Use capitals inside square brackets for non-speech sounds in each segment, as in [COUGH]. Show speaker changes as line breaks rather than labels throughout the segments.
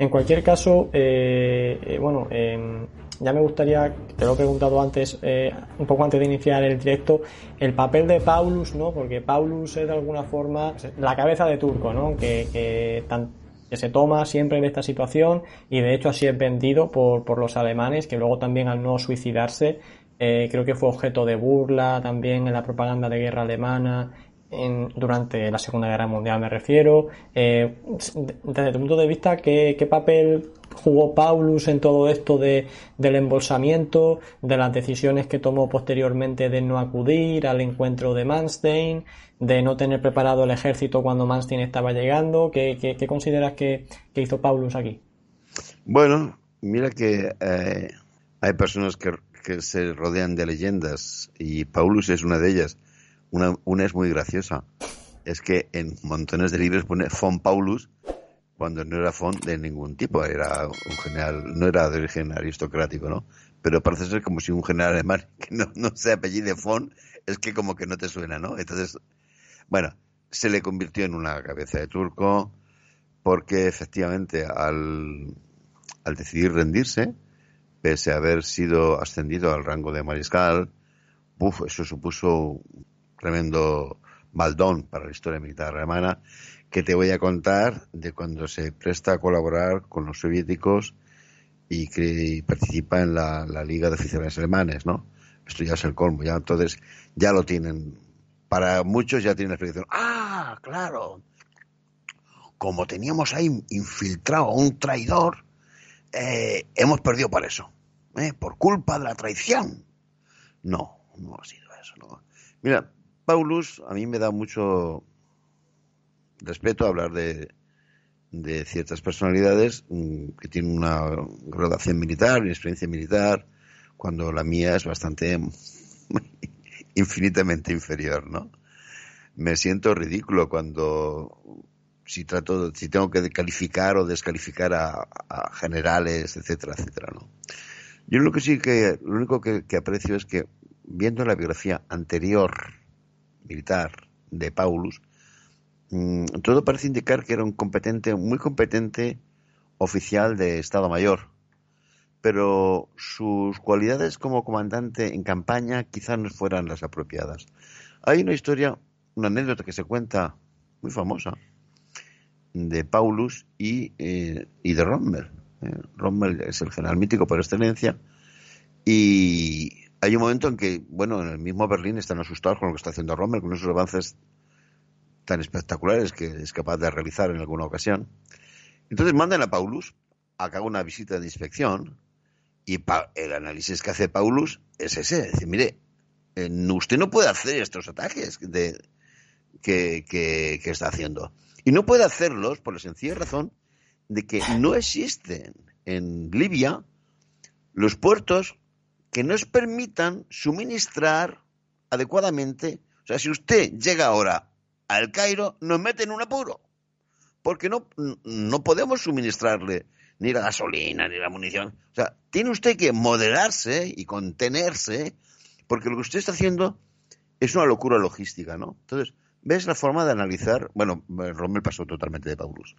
En cualquier caso, eh, eh, bueno, em, ya me gustaría, te lo he preguntado antes, eh, un poco antes de iniciar el directo, el papel de Paulus, ¿no? Porque Paulus es de alguna forma la cabeza de Turco, ¿no? Que, que, que se toma siempre de esta situación y de hecho así es vendido por, por los alemanes, que luego también al no suicidarse, creo que fue objeto de burla también en la propaganda de guerra alemana durante la Segunda Guerra Mundial me refiero. Eh, desde tu punto de vista, ¿qué, papel jugó Paulus en todo esto de, del embolsamiento, de las decisiones que tomó posteriormente de no acudir al encuentro de Manstein, de no tener preparado el ejército cuando Manstein estaba llegando? ¿Qué, qué, consideras que, hizo Paulus aquí?
Bueno, mira que eh, hay personas que se rodean de leyendas y Paulus es una de ellas una, una es muy graciosa. Es que en montones de libros pone von Paulus cuando no era von de ningún tipo. Era un general, no era de origen aristocrático, ¿no? Pero parece ser como si un general alemán [LAUGHS] que no, no se apellide von es que como que no te suena, ¿no? Entonces, bueno, se le convirtió en una cabeza de turco porque efectivamente al, al decidir rendirse, pese a haber sido ascendido al rango de mariscal, uf, eso supuso tremendo maldón para la historia militar alemana, que te voy a contar de cuando se presta a colaborar con los soviéticos y que participa en la, Liga de Oficiales Alemanes, ¿no? Esto ya es el colmo, ya entonces ya lo tienen. Para muchos ya tienen la explicación. ¡Ah, claro! Como teníamos ahí infiltrado a un traidor, eh, hemos perdido por eso, ¿eh? por culpa de la traición. No, no ha sido eso. ¿no? Mira, Paulus a mí me da mucho respeto hablar de, de ciertas personalidades mm, que tienen una graduación militar, una experiencia militar, cuando la mía es bastante [LAUGHS] infinitamente inferior, ¿no? Me siento ridículo cuando si trato, si tengo que calificar o descalificar a, generales, etcétera, etcétera, ¿no? Yo lo que sí que, lo único que aprecio es que viendo la biografía anterior militar de Paulus, mm, todo parece indicar que era un competente, muy competente oficial de Estado Mayor, pero sus cualidades como comandante en campaña quizás no fueran las apropiadas. Hay una historia, una anécdota que se cuenta muy famosa de Paulus y, eh, y de Rommel. Eh, Rommel es el general mítico por excelencia y hay un momento en que, bueno, en el mismo Berlín están asustados con lo que está haciendo Rommel, con esos avances tan espectaculares que es capaz de realizar en alguna ocasión. Entonces mandan a Paulus a haga una visita de inspección y el análisis que hace Paulus es ese, es decir, mire, eh, usted no puede hacer estos ataques de, que, que está haciendo. Y no puede hacerlos por la sencilla razón de que no existen en Libia los puertos que nos permitan suministrar adecuadamente. O sea, si usted llega ahora al Cairo, nos mete en un apuro, porque no, no podemos suministrarle ni la gasolina, ni la munición. O sea, tiene usted que moderarse y contenerse, porque lo que usted está haciendo es una locura logística, ¿no? Entonces, ves la forma de analizar, bueno, Rommel pasó totalmente de Paulus.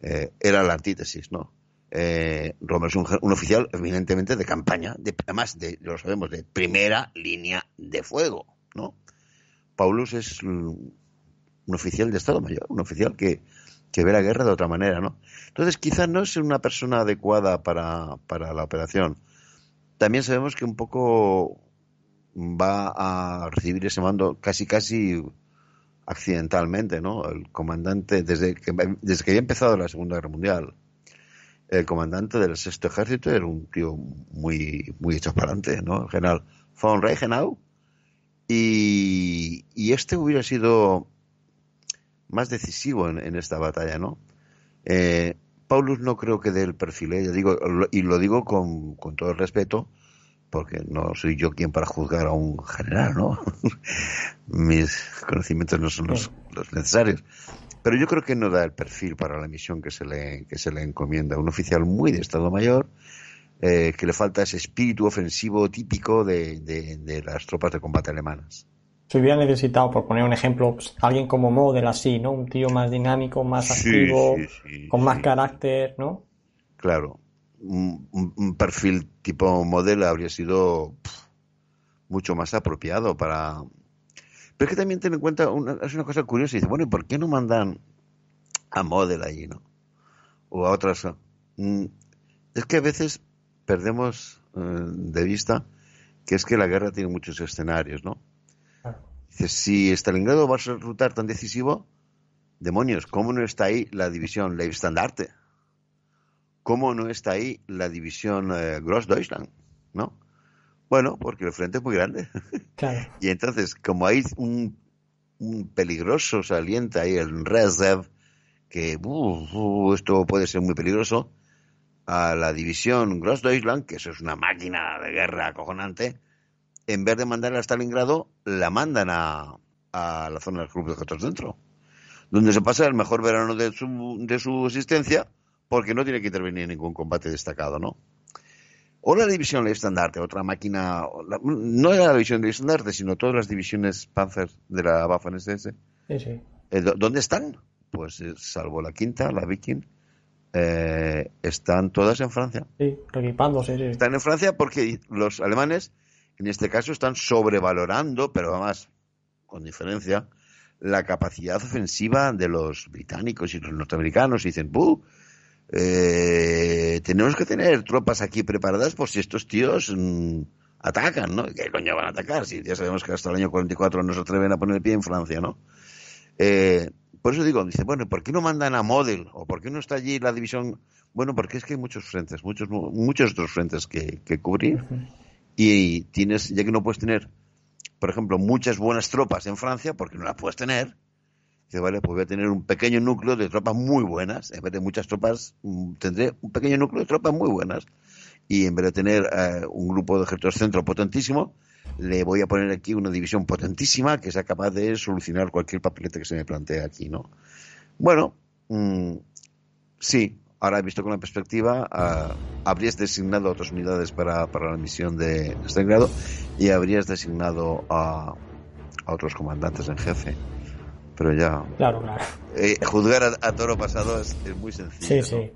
Eh, era la antítesis, ¿no? Eh, es un, oficial evidentemente de campaña, de, además de, lo sabemos, de primera línea de fuego, ¿no? Paulus es un, oficial de Estado Mayor, un oficial que, que, ve la guerra de otra manera, ¿no? Entonces quizás no es una persona adecuada para, para la operación. También sabemos que un poco va a recibir ese mando casi casi accidentalmente, ¿no? El comandante, desde que, desde que había empezado la Segunda Guerra Mundial, el comandante del sexto ejército era un tío muy, muy hecho para adelante, ¿no? El general von Reichenau. Y, y, este hubiera sido más decisivo en, esta batalla, ¿no? Eh, Paulus no creo que dé el perfil, ¿eh? digo, y lo digo con, todo el respeto, porque no soy yo quien para juzgar a un general, ¿no? [LAUGHS] Mis conocimientos no son los, necesarios. Pero yo creo que no da el perfil para la misión que se le, que se le encomienda. Un oficial muy de Estado Mayor, eh, que le falta ese espíritu ofensivo típico de, de las tropas de combate alemanas
se hubiera necesitado, por poner un ejemplo, pues, alguien como Model así, ¿no? Un tío más dinámico, más activo, con más carácter, ¿no?
Claro. Un, perfil tipo Model habría sido mucho más apropiado para... Pero es que también ten en cuenta, una, es una cosa curiosa, dice, bueno, ¿y por qué no mandan a Model ahí, no? O a otras... Mm, es que a veces perdemos eh, de vista que es que la guerra tiene muchos escenarios, ¿no? Dice, si Stalingrado va a resultar tan decisivo, demonios, ¿cómo no está ahí la división Leibstandarte? ¿Cómo no está ahí la división eh, Grossdeutschland? ¿No? Bueno, porque el frente es muy grande. [LAUGHS] y entonces, como hay un, peligroso saliente ahí, el Reserve, que esto puede ser muy peligroso, a la división Grossdeutschland, que eso es una máquina de guerra acojonante, en vez de mandarla a Stalingrado, la mandan a, a la zona del club de Jotos dentro, donde se pasa el mejor verano de su, de su existencia, porque no tiene que intervenir en ningún combate destacado, ¿no? O la división de estandarte, otra máquina, no era la división de estandarte, sino todas las divisiones Panzer de la Waffen-SS. Sí, sí. Eh, ¿Dónde están? Pues eh, salvo la quinta, la Viking, eh, están todas en Francia.
Sí, equipándose, sí.
Están en Francia porque los alemanes en este caso están sobrevalorando, pero además con diferencia, la capacidad ofensiva de los británicos y los norteamericanos. Y dicen, ¡buh! Eh, tenemos que tener tropas aquí preparadas por si estos tíos mm, atacan, ¿no? ¿Qué coño van a atacar? Si ya sabemos que hasta el año 44 no se atreven a poner el pie en Francia, ¿no? Eh, por eso digo, dice, bueno, ¿por qué no mandan a Model? ¿O por qué no está allí la división? Bueno, porque es que hay muchos frentes, muchos, muchos otros frentes que, que cubrir y tienes, ya que no puedes tener, por ejemplo, muchas buenas tropas en Francia, porque no las puedes tener, dice, vale, pues voy a tener un pequeño núcleo de tropas muy buenas, en vez de muchas tropas, mm, tendré un pequeño núcleo de tropas muy buenas, y en vez de tener eh, un grupo de ejércitos centro potentísimo, le voy a poner aquí una división potentísima que sea capaz de solucionar cualquier papelete que se me plantee aquí, ¿no? Bueno, mm, sí, Ahora visto con la perspectiva, uh, habrías designado otras unidades para, para la misión de Stalingrado y habrías designado a, a, otros comandantes en jefe. Pero ya.
Claro, claro.
Eh, juzgar a, toro pasado es, muy sencillo.
Sí, sí.